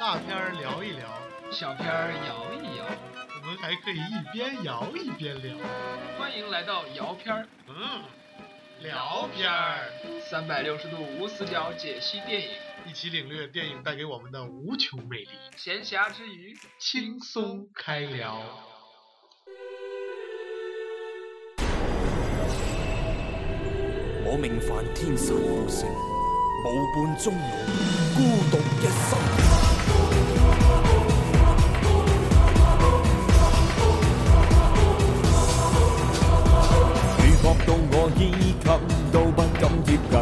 大片儿聊一聊，小片儿摇一摇，我们还可以一边摇一边聊。欢迎来到摇片儿，嗯，聊片儿，三百六十度无死角解析电影，一起领略电影带给我们的无穷魅力，闲暇之余轻松开聊。我命犯天煞孤星，无伴终老，孤独一生。到我都不敢接近，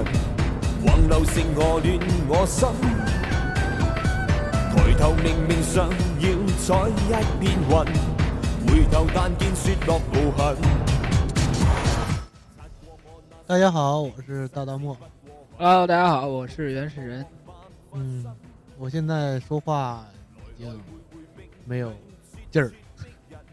横流成河乱我心。抬头明明想要采一片云，回头但见雪落无痕。大家好，我是大大漠。Hello，大家好，我是原始人。嗯，我现在说话已经没有劲儿。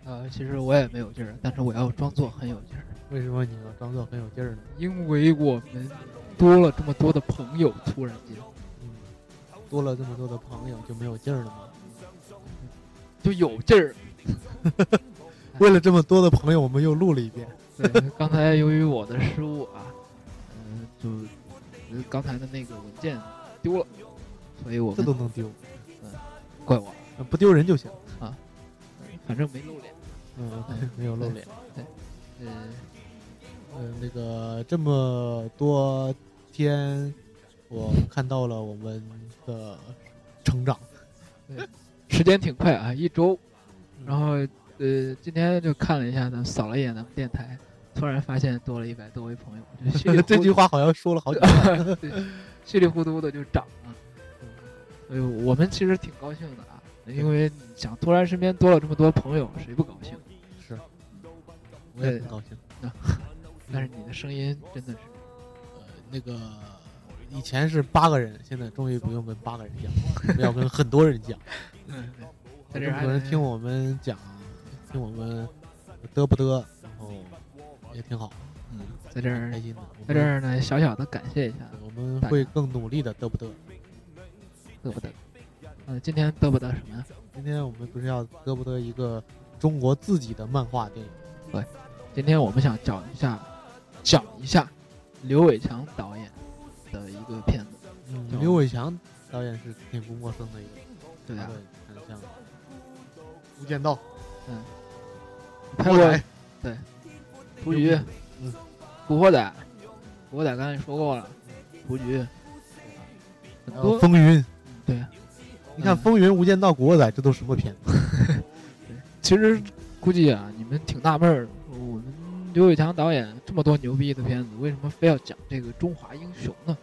呃，其实我也没有劲儿，但是我要装作很有劲儿，为什么你要装作很有劲儿呢？因为我们多了这么多的朋友，突然间嗯，多了这么多的朋友就没有劲儿了吗？就有劲儿。为了这么多的朋友，我们又录了一遍。对，刚才由于我的失误啊，嗯、就呃刚才的那个文件丢了，所以我这们都能丢，嗯怪我，不丢人就行啊。反正没露脸。嗯，没有露脸。嗯、嗯，那个这么多天，我看到了我们的成长。时间挺快啊，一周。然后呃，今天就看了一下，咱们扫了一眼咱们电台，突然发现多了一百多位朋友，就 这句话好像说了好几 遍。对，稀里糊涂的就涨了。哎呦，我们其实挺高兴的啊，因为想，突然身边多了这么多朋友，谁不高兴？是，我也很高兴。但是你的声音真的是，呃，那个以前是八个人，现在终于不用跟八个人讲，要跟很多人讲。嗯，在这儿还能多人听我们讲，听我们嘚不嘚，然后也挺好，嗯，在这儿开，心的。在这儿呢，小小的感谢一下我们会更努力的嘚不嘚。嘚不嘚。嗯，今天嘚不嘚什么呀？今天我们不是要嘚不嘚一个中国自己的漫画电影？今天我们想讲一下，讲一下刘伟强导演的一个片子。嗯刘伟强导演是挺不陌生的一个，对啊。很像《无间道》嗯。拍过仔。对，蒲菊，嗯，古惑仔，古惑仔刚才说过了，蒲局，很多。风云。对，你看《嗯。风云》《无间道》《古惑仔》，这都什么片子？其实估计啊，你们挺纳闷儿，我们刘伟强导演这么多牛逼的片子，为什么非要讲这个中华英雄呢？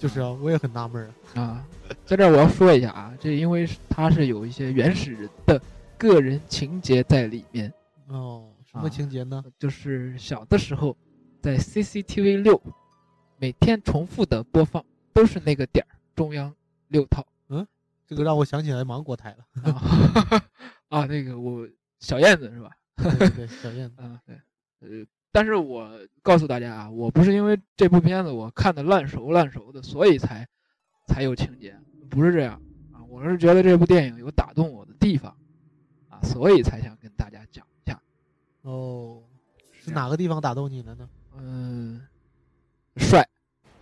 就是啊，我也很纳闷啊。啊，在这儿我要说一下啊，这因为是他是有一些原始人的个人情节在里面，哦，什啊么情节呢？就是小的时候在 CCTV 六每天重复的播放都是那个点儿，中央六套嗯这个让我想起来芒果台了。啊 啊，那个我小燕子是吧？对对对，小燕子。啊，对，呃，但是我告诉大家啊，我不是因为这部片子我看的烂熟烂熟的，所以才才有情节，不是这样啊，我是觉得这部电影有打动我的地方啊，所以才想跟大家讲一下。哦，是哪个地方打动你了呢？嗯，帅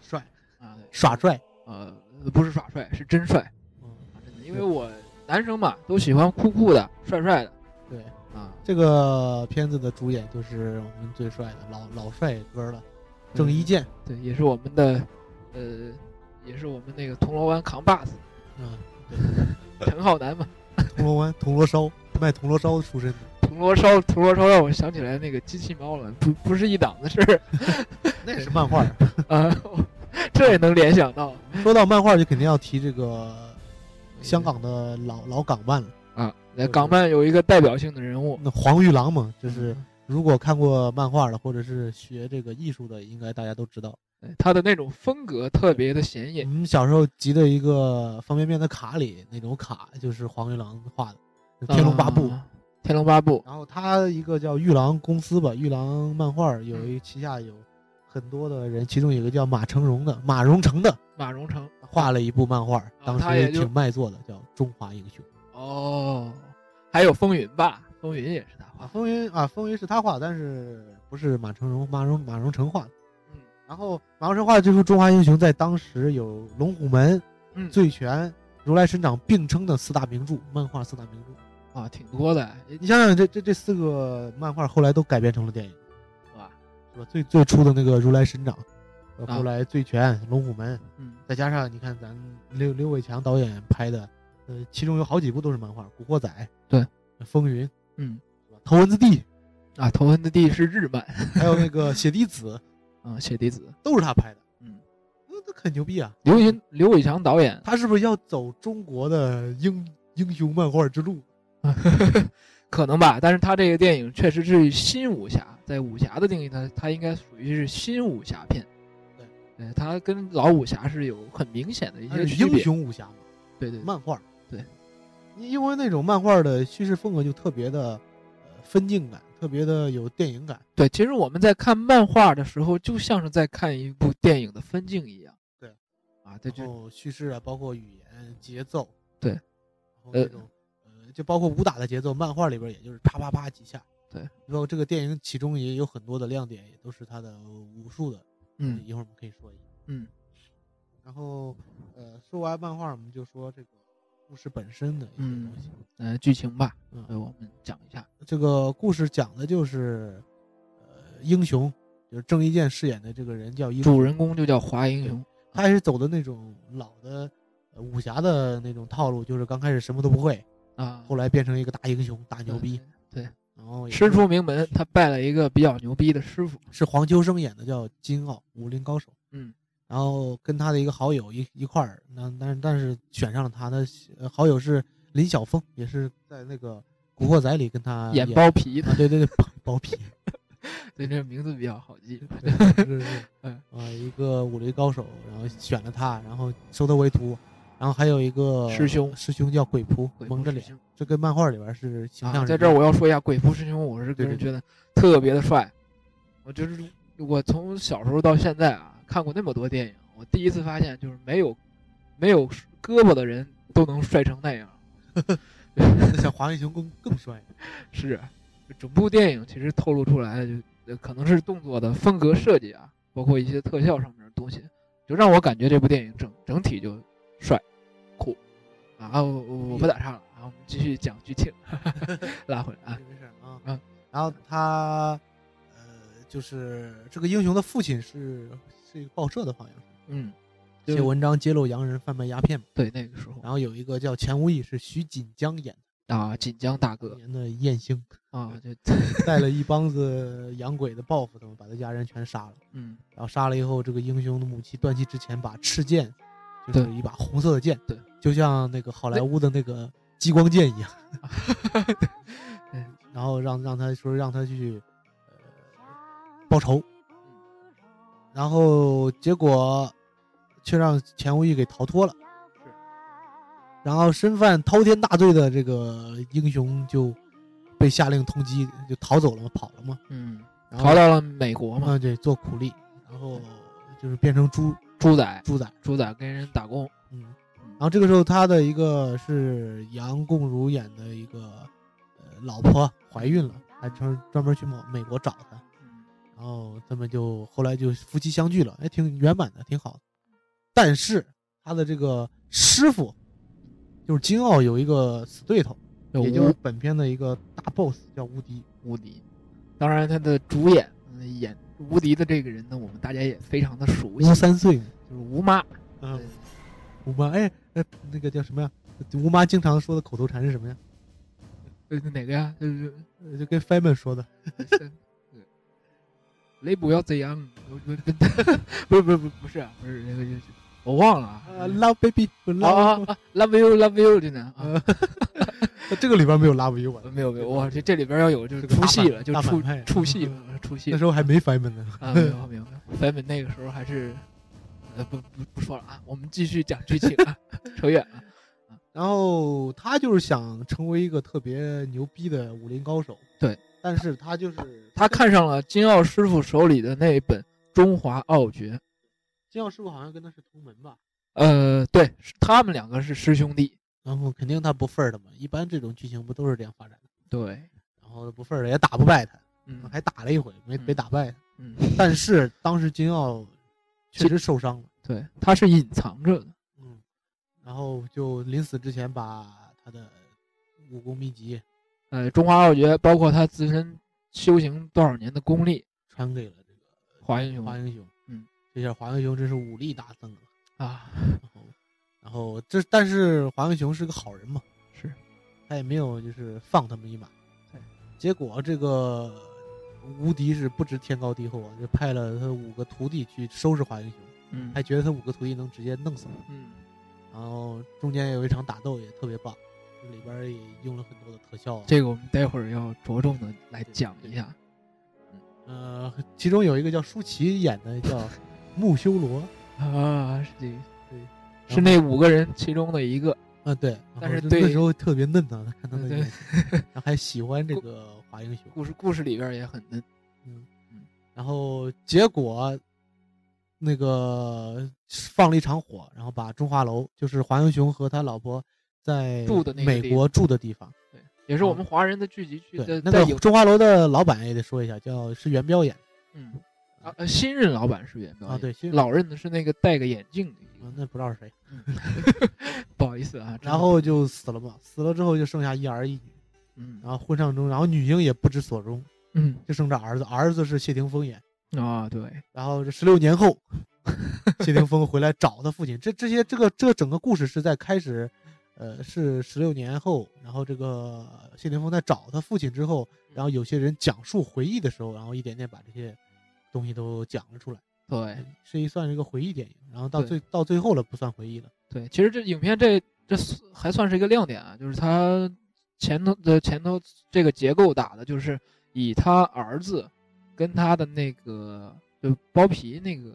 帅，啊，耍帅。呃，不是耍帅，是真帅嗯，啊，真的，因为我男生嘛都喜欢酷酷的、帅帅的对，啊，这个片子的主演就是我们最帅的老老帅哥了，郑伊健。对，也是我们的，呃，也是我们那个铜锣湾扛把子嗯，陈浩南嘛。铜锣湾 铜锣烧卖铜锣烧出身的。铜锣烧，铜锣烧让我想起来那个机器猫了，不不是一档子事儿 那是漫画。啊，这也能联想到说到漫画，就肯定要提这个香港的老老港漫了。啊。那港漫有一个代表性的人物，那黄玉郎嘛，就是如果看过漫画的，或者是学这个艺术的，应该大家都知道。哎他的那种风格特别的显眼。我眼。们小时候集的一个方便面的卡里，那种卡就是黄玉郎画的，《天龙八部》啊天龙八部，然后他一个叫玉郎公司吧，玉郎漫画有一旗下有很多的人，其中有一个叫马成荣的马荣成的马荣成。画了一部漫画，当时也挺卖座的，叫《中华英雄》哦，还有风云吧，风云也是他啊。画，风云啊，风云是他画，但是不是马成荣马荣马荣成画的。嗯然后马荣成画的这部《中华英雄》在当时有龙虎门、嗯，醉拳、如来神掌并称的四大名著，漫画四大名著。啊挺多的，你想想，这这这四个漫画后来都改编成了电影，是吧？是吧？最最初的那个如来神掌，后来醉拳、龙虎门，嗯再加上你看咱刘刘伟强导演拍的，呃，其中有好几部都是漫画，《古惑仔》对，风云》嗯？头文字 D，啊，头文字 D 是日漫，还有那个 血滴子，啊，血滴子，都是他拍的，嗯，那那很牛逼啊！刘云刘伟强导演，他是不是要走中国的英英雄漫画之路？可能吧，但是他这个电影确实是新武侠，在武侠的定义它它应该属于是新武侠片，对，对，它跟老武侠是有很明显的一些区别，雄武侠嘛，对对，对漫画。对，因为那种漫画的叙事风格就特别的呃分镜感，特别的有电影感。对，其实我们在看漫画的时候，就像是在看一部电影的分镜一样。对，啊，这就叙事啊，包括语言、节奏，对然后那种呃，就包括武打的节奏，漫画里边也就是啪啪啪几下。对，然后这个电影其中也有很多的亮点，也都是他的武术的。嗯一会儿我们可以说一下。嗯然后呃，说完漫画，我们就说这个故事本身的一些嗯东西。呃，剧情吧，嗯呃，我们讲一下。这个故事讲的就是，呃，英雄，就是郑伊健饰演的这个人叫英雄，主人公就叫华英雄，他也是走的那种老的、呃武侠的那种套路，就是刚开始什么都不会，啊，后来变成一个大英雄、大牛逼，对，然后也师是出名门，他拜了一个比较牛逼的师傅。是黄秋生演的，叫金傲，武林高手。嗯然后跟他的一个好友一一块儿，那但是但是选上了他的呃好友是林晓峰，也是在那个《古惑仔》里跟他演包皮的，啊，对对对，包包皮，对，这名字比较好记。是是是，嗯啊，一个武林高手，然后选了他，然后收他为徒，然后还有一个师兄师兄叫鬼仆，蒙着脸，这跟漫画里边是形象啊，在这儿我要说一下鬼仆师兄，我是个人觉得特别的帅。我就是我从小时候到现在啊，看过那么多电影，我第一次发现就是没有没有胳膊的人都能帅成那样。那 像华英雄更更帅，是，整部电影其实透露出来的就呃可能是动作的风格设计啊，包括一些特效上面的东西，就让我感觉这部电影整整体就帅酷啊！我我我不打岔了啊，我们继续讲剧情，拉回来啊，没事啊。嗯然后他呃，就是这个英雄的父亲是是一个报社的，好像是嗯，写文章揭露洋人贩卖鸦片嘛。对那个时候然后有一个叫钱无义，是徐锦江演的啊，锦江大，哥演的燕兴，啊，就 带了一帮子洋鬼子报复他们，把他家人全杀了。嗯然后杀了以后，这个英雄的母亲断气之前把赤剑，就是一把红色的剑，对，就像那个好莱坞的那个激光剑一样。对然后让让他说让他去呃报仇，然后结果却让钱无义给逃脱了。是，然后身犯滔天大罪的这个英雄就被下令通缉，就逃走了嘛，跑了嘛。嗯，逃到了美国嘛，啊，对，做苦力，然后就是变成猪猪仔猪仔，猪仔跟人打工，嗯，然后这个时候他的一个是杨贡如演的一个呃老婆怀孕了，还专专门去美美国找他，嗯然后他们就后来就夫妻相聚了，哎，挺圆满的，挺好的。但是他的这个师傅就是金奥有一个死对头，也就是本片的一个大 boss 叫无敌，无敌。当然，他的主演嗯演无敌的这个人呢，我们大家也非常的熟悉吴，三岁，就是吴妈。嗯，吴妈，哎哎，那个叫什么呀？吴妈经常说的口头禅是什么呀？呃，哪个呀？就是呃就跟 Feynman 说的，是雷不要怎样，我我不不是不是不是不是那个就是我忘了啊，love baby，love，love you love you 真的啊，这个里边没有 love you，没有没有，我，这这里边要有就是出戏了，就出出戏了，出戏那时候还没 f e m i n 呢。啊，没有没有没有，粉粉那个时候还是呃不不不说了啊，我们继续讲剧情啊，扯远了。然后他就是想成为一个特别牛逼的武林高手，对，但是他就是他看上了金奥师傅手里的那一本中华奥诀。金奥师傅好像跟他是同门吧？呃，对，他们两个是师兄弟。然后肯定他不忿儿的嘛，一般这种剧情不都是这样发展的？对，然后不忿儿的也打不败他，嗯还打了一回，没没打败他。嗯，但是当时金奥确实受伤了，对，他是隐藏着的。嗯，然后就临死之前把他的武功秘籍呃，中华傲绝包括他自身修行多少年的功力，传给了这个华英雄华英雄。嗯，这下华英雄真是武力大增了。啊，然后，然后这但是华英雄是个好人嘛，是他也没有就是放他们一马。对，结果这个无敌是不知天高地厚啊，就派了他五个徒弟去收拾华英雄，嗯，还觉得他五个徒弟能直接弄死他。嗯，然后中间有一场打斗也特别棒，里边也用了很多的特效啊。这个我们待会儿要着重的来讲一下。呃，其中有一个叫舒淇演的叫 木修罗，啊，是这，对，是那五个人其中的一个。啊对，但是对那时候特别嫩呐，他看他的对演技，还喜欢这个华英雄。故事故事里边也很嫩。嗯嗯，然后结果那个放了一场火，然后把中华楼，就是华英雄和他老婆在住的那美国住的地方，对，也是我们华人的聚集区对那个中华楼的老板也得说一下，叫是袁彪演嗯啊呃新任老板是袁彪啊，对，新老任的是那个戴个眼镜的。啊那不知道是谁。不好意思啊，然后就死了嘛，死了之后就剩下一儿一女，嗯然后婚丧中，然后女婴也不知所终，嗯就剩这儿子，儿子是谢霆锋演。啊对，然后这十六年后，谢霆锋回来找他父亲。这这些这个这整个故事是在开始，呃，是十六年后，然后这个谢霆锋在找他父亲之后，然后有些人讲述回忆的时候，然后一点点把这些东西都讲了出来，对是一算是一个回忆电影。然后到最到最后了，不算回忆了。对，其实这影片这这还算是一个亮点啊，就是他前头的前头这个结构打的就是以他儿子跟他的那个就包皮那个，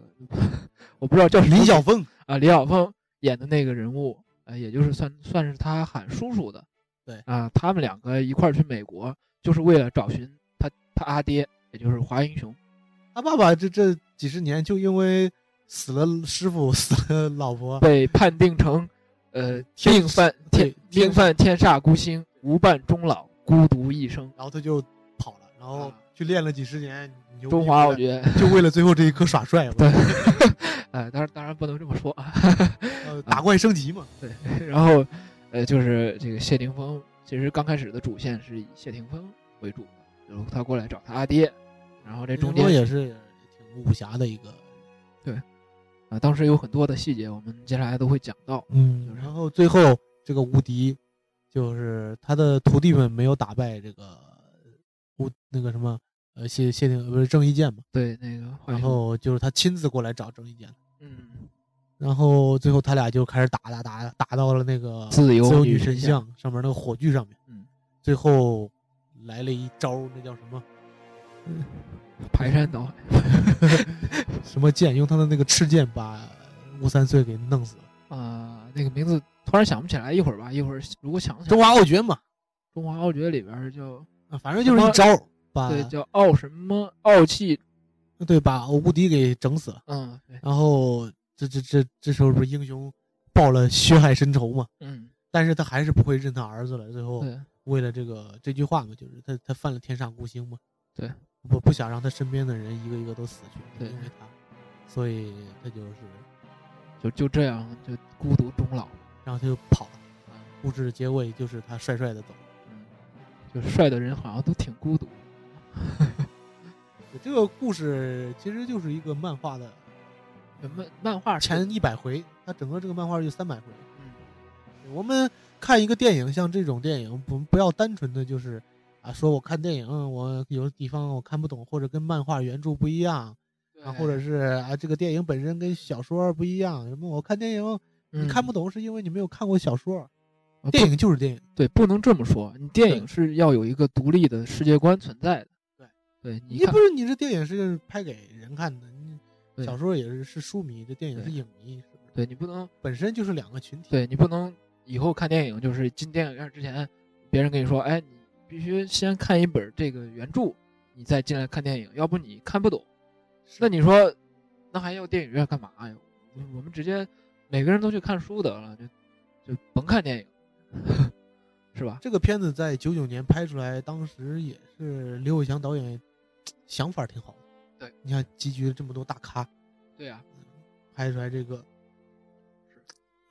我不知道叫李小峰，啊，李晓峰演的那个人物，呃，也就是算算是他喊叔叔的，对啊，他们两个一块儿去美国，就是为了找寻他他阿爹，也就是华英雄。他爸爸这这几十年就因为死了师傅，死了老婆，被判定成，呃，天命犯天天命犯天煞孤星，无伴终老，孤独一生。然后他就跑了，然后啊去练了几十年，中华我觉得，就为了最后这一刻耍帅 嘛，对，哎，当然当然不能这么说啊。呃打怪升级嘛。对，然后，呃，就是这个谢霆锋，其实刚开始的主线是以谢霆锋为主的，然后他过来找他阿爹，然后这中间也是挺武侠的一个，对啊，当时有很多的细节，我们接下来都会讲到。嗯，然后最后这个无敌，就是他的徒弟们没有打败这个无那个什么呃谢谢霆不是郑伊健嘛，对，那个然，后就是他亲自过来找郑伊健，嗯，然后最后他俩就开始打打打打到了那个自由女神神像像上面那个火炬上面，嗯，最后来了一招，那叫什么？排山倒海，什么剑？用他的那个赤剑把吴三岁给弄死了。啊、那个名字突然想不起来，一会儿吧，一会儿如果想起来，中华傲绝嘛，中华傲绝里边儿叫啊，反正就是一招儿把对叫傲什么傲气，对把无敌给整死了。嗯，对，然后这这这这时候不是英雄报了血海深仇嘛？嗯，但是他还是不会认他儿子了。最后对，为了这个这句话嘛，就是他他犯了天煞孤星嘛。对，不不想让他身边的人一个一个都死去，对因为他，所以他就是，就就这样就孤独终老，然后他就跑了。嗯故事的结尾就是他帅帅的走了。嗯，就帅的人好像都挺孤独，这个故事其实就是一个漫画的漫漫画是前一百回，它整个这个漫画就三百回。嗯我们看一个电影，像这种电影，不不要单纯的就是啊，说我看电影，我有的地方我看不懂，或者跟漫画原著不一样，啊，或者是啊，这个电影本身跟小说不一样。什么我看电影你看不懂，是因为你没有看过小说。啊电影就是电影，对，不能这么说。你电影是要有一个独立的世界观存在的。对，对，你你不，是你这电影是拍给人看的，你对小说也是是书迷，这电影是影迷，是不是？对你不能，本身就是两个群体。对你不能以后看电影就是进电影院之前，别人跟你说，哎，你必须先看一本这个原著，你再进来看电影，要不你看不懂。那你说那还要电影院干嘛呀？我我们直接每个人都去看书得了，就就甭看电影，是吧？这个片子在九九年拍出来，当时也是刘伟强导演想法挺好。的。对，你看集聚了这么多大咖，对呀、拍出来这个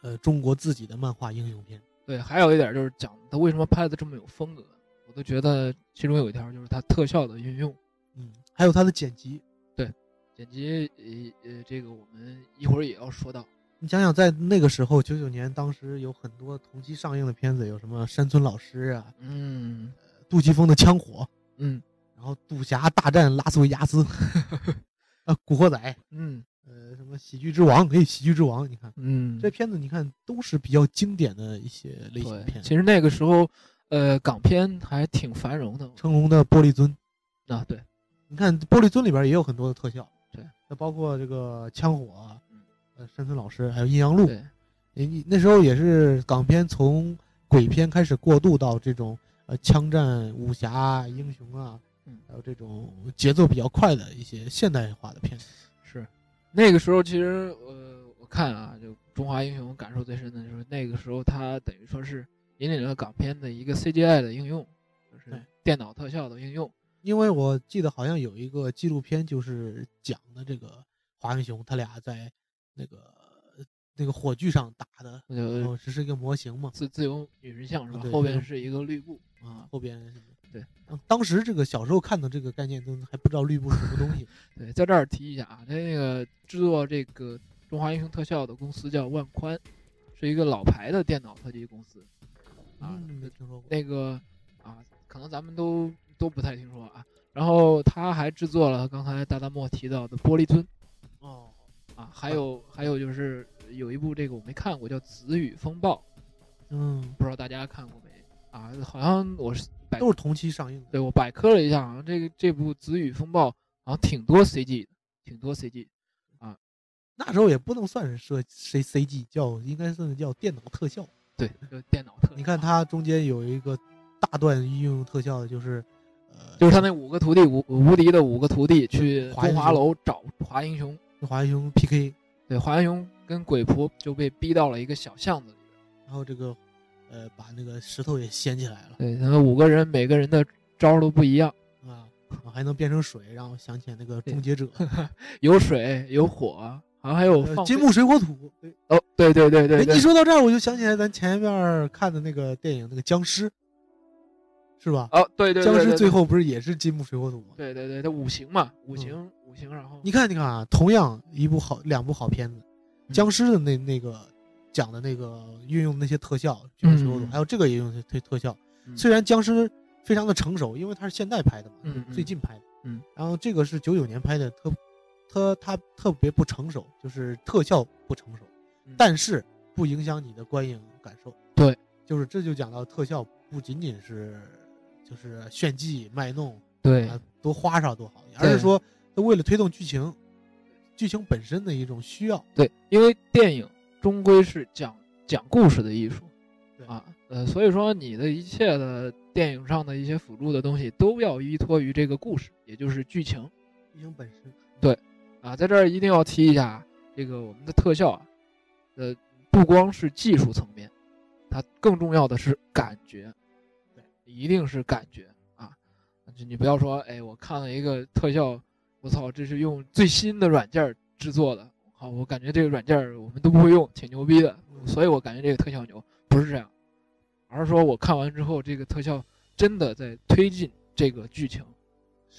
呃中国自己的漫画英雄片。对，还有一点就是讲他为什么拍的这么有风格，我都觉得其中有一条就是他特效的运用，嗯，还有他的剪辑，对剪辑，呃呃，这个我们一会儿也要说到。你想想，在那个时候，九九年，当时有很多同期上映的片子，有什么山村老师啊、嗯。杜琪峰的枪火，嗯然后赌侠大战拉斯维加斯，啊，古惑仔，嗯呃，什么喜剧之王，哎，喜剧之王，你看嗯，这片子，你看都是比较经典的一些类型对，片。其实那个时候，呃，港片还挺繁荣的。成龙的玻璃樽，啊，对，你看玻璃樽里边也有很多的特效，对，那包括这个枪火嗯，呃，山村老师，还有阴阳路，对，你你那时候也是港片从鬼片开始过渡到这种呃枪战、武侠、英雄啊，嗯还有这种节奏比较快的一些现代化的片子。是那个时候，其实呃，我看啊，就《中华英雄》感受最深的就是那个时候，它等于说是引领了港片的一个 CGI 的应用，就是电脑特效的应用。因为我记得好像有一个纪录片，就是讲的这个华英雄他俩在那个那个火炬上打的，那就然后这是一个模型嘛，自自由女神像是吧？后边是一个绿布啊，后边？对嗯，当时这个小时候看的这个概念都还不知道绿布是什么东西。对，在这儿提一下啊，他那个制作这个中华英雄特效的公司叫万宽，是一个老牌的电脑特技公司。啊，嗯，没听说过。那个啊，可能咱们都都不太听说啊。然后他还制作了刚才大大漠提到的玻璃樽哦，啊，还有还有就是有一部这个我没看过，叫《紫雨风暴》，嗯，不知道大家看过没啊？好像我是百都是同期上映的。对我百科了一下，好像这个这部《子雨风暴》好像挺多 CG 的，挺多 CG 啊。那时候也不能算是设 C C G，叫应该算是叫电脑特效。对，就电脑特效。你看它中间有一个大段运用特效的，就是呃，就是他那五个徒弟无无敌的五个徒弟去中华楼找华英雄，华英雄 P K，对，华英雄跟鬼仆就被逼到了一个小巷子里边。然后这个呃把那个石头也掀起来了对，然后五个人每个人的招儿都不一样，啊，还能变成水，让我想起来那个终结者，有水有火，好像还有金木水火土。对哦，对对对对哎，对你，说到这儿，我就想起来咱前面看的那个电影，那个僵尸，是吧？哦对对对，僵尸最后不是也是金木水火土吗？对对对，它五行嘛，五行五行，然后你看，你看啊，同样一部好两部好片子，嗯僵尸的那那个讲的那个运用那些特效，就是说，嗯还有这个也用特特特效。嗯虽然僵尸非常的成熟，因为它是现代拍的嘛，最近拍的。嗯，然后这个是九九年拍的，特特它特别不成熟，就是特效不成熟，嗯但是不影响你的观影感受。对，就是这就讲到特效不仅仅是就是炫技卖弄对啊多花哨多好，而对是说它为了推动剧情，剧情本身的一种需要。对，因为电影终归是讲讲故事的艺术啊，呃，所以说你的一切的电影上的一些辅助的东西都要依托于这个故事，也就是剧情剧情本身。对啊。在这儿一定要提一下，这个我们的特效啊，呃，不光是技术层面，它更重要的是感觉，对，一定是感觉啊。就你不要说，哎，我看了一个特效，我操，这是用最新的软件制作的，好，我感觉这个软件我们都不会用，挺牛逼的，所以我感觉这个特效牛，不是这样，而是说我看完之后，这个特效真的在推进这个剧情，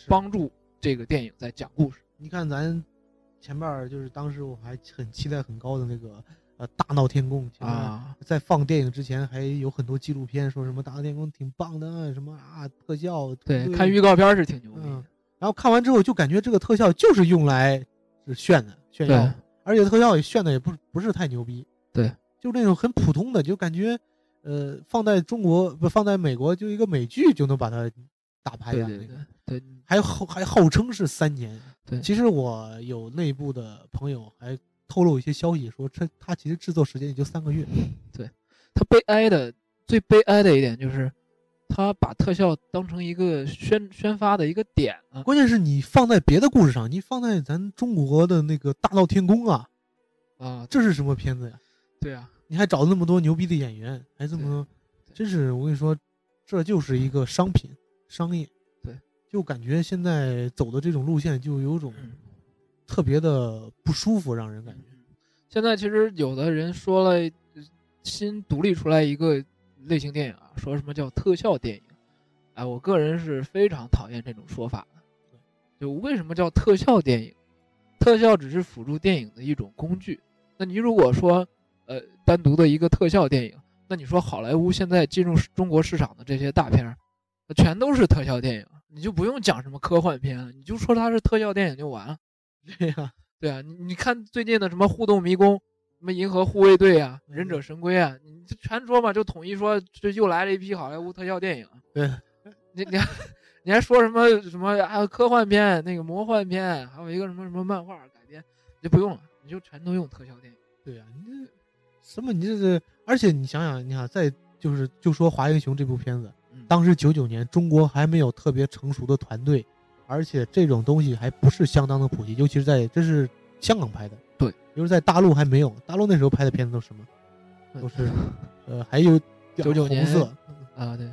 帮助这个电影在讲故事。你看咱前面就是当时我还很期待很高的那个呃大闹天宫啊，在放电影之前还有很多纪录片说什么大闹天宫挺棒的，什么啊特效对，看预告片是挺牛逼的嗯，然后看完之后就感觉这个特效就是用来是炫的炫耀的，而且特效也炫的也不是不是太牛逼，对，就那种很普通的，就感觉呃放在中国不放在美国就一个美剧就能把它打拍对对下来那个对对还号还号称是三年。对其实我有内部的朋友还透露一些消息，说这它其实制作时间也就三个月。对，它悲哀的最悲哀的一点就是，他把特效当成一个宣宣发的一个点了。关键是你放在别的故事上，你放在咱中国的那个大闹天宫啊，啊，这是什么片子呀？对啊，你还找那么多牛逼的演员，还这么，多真是我跟你说，这就是一个商品，商业。对，就感觉现在走的这种路线，就有种嗯，特别的不舒服，让人感觉。现在其实有的人说了，呃新独立出来一个类型电影啊，说什么叫特效电影，哎，我个人是非常讨厌这种说法的。就为什么叫特效电影？特效只是辅助电影的一种工具。那你如果说，呃，单独的一个特效电影，那你说好莱坞现在进入中国市场的这些大片儿，那全都是特效电影，你就不用讲什么科幻片了，你就说它是特效电影就完了。对呀、对啊，你你看最近的什么《互动迷宫》、什么《银河护卫队》啊、《忍者神龟》啊，你这全说嘛，就统一说这又来了一批好莱坞特效电影。对，你你还 你还说什么什么还有科幻片、那个魔幻片，还有一个什么什么漫画改编，你就不用了，你就全都用特效电影。对呀、你这什么？你这是，而且你想想，你看，在就是就说《华英雄》这部片子，嗯，当时九九年中国还没有特别成熟的团队，而且这种东西还不是相当的普及，尤其是在这是香港拍的，对，就是在大陆还没有，大陆那时候拍的片子都是什么？都是呃，还有九九年色，啊，对，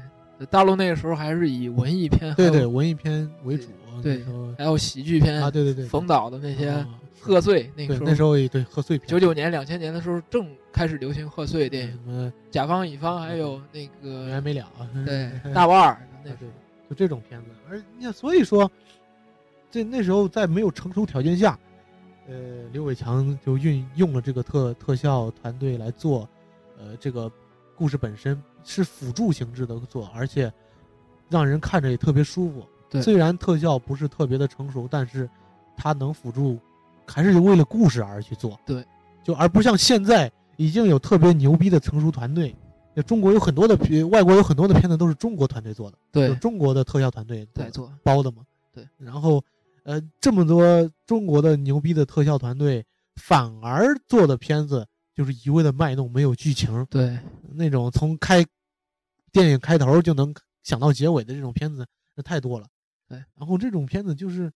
大陆那个时候还是以文艺片，对对，文艺片为主，对还有喜剧片啊，对对对，冯导的那些啊贺岁，那个时候那时候也对贺岁片，九九年、两千年的时候正开始流行贺岁电影，什么甲方乙方还有那个没完没了，对嗯大腕儿那啊对，就这种片子。而你，所以说，这那时候在没有成熟条件下，呃，刘伟强就运用了这个特特效团队来做，呃，这个故事本身是辅助性质的做，而且让人看着也特别舒服。对虽然特效不是特别的成熟，但是它能辅助，还是为了故事而去做。对，就而不像现在已经有特别牛逼的成熟团队。就中国有很多的片，外国有很多的片子都是中国团队做的，就对中国的特效团队在做，包的嘛。对，然后呃，这么多中国的牛逼的特效团队，反而做的片子就是一味的卖弄，没有剧情，对那种从开电影开头就能想到结尾的这种片子，那太多了。对，然后这种片子就是，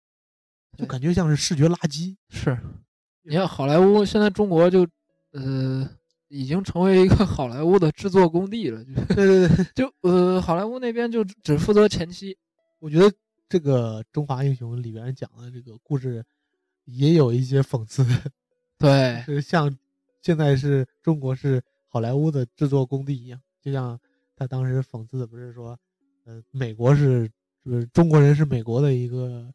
就感觉像是视觉垃圾。是。你看好莱坞现在中国就呃已经成为一个好莱坞的制作工地了，就对对对，就呃好莱坞那边就只只负责前期，我觉得这个《中华英雄》里边讲的这个故事，也有一些讽刺，对。是像现在是中国是好莱坞的制作工地一样，就像他当时讽刺的不是说，呃，美国是就是中国人是美国的一个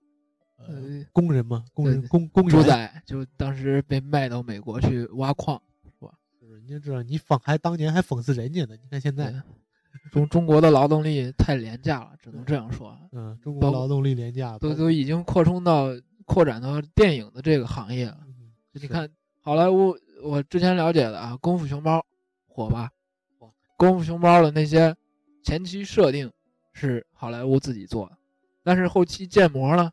呃呃工人嘛，工人工工猪人，仔就当时被卖到美国去挖矿，就是你就知道你讽还当年还讽刺人家呢，你看现在对，中中国的劳动力太廉价了，只能这样说，嗯，中国劳动力廉价，包都都已经扩充到扩展到电影的这个行业了。嗯你看好莱坞，我之前了解的啊，《功夫熊猫》火吧？火。《功夫熊猫》的那些前期设定是好莱坞自己做的，但是后期建模呢、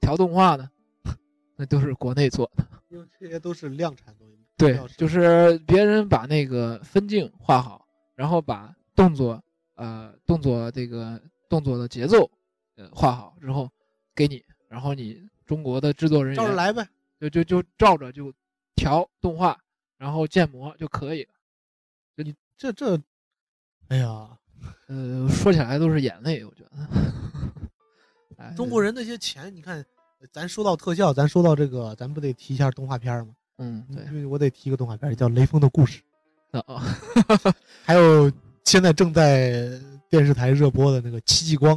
调动画呢，那都是国内做的。因为这些都是量产东西，对，就是别人把那个分镜画好，然后把动作呃动作这个动作的节奏呃画好之后给你，然后你中国的制作人员照着来呗。就就就照着就调动画，然后建模就可以了。你这这，哎呀，呃，说起来都是眼泪，我觉得。哎 中国人那些钱，你看，咱说到特效，咱说到这个，咱不得提一下动画片儿吗？嗯，对，我得提一个动画片儿，叫《雷锋的故事》，啊啊，还有现在正在电视台热播的那个《戚继光》。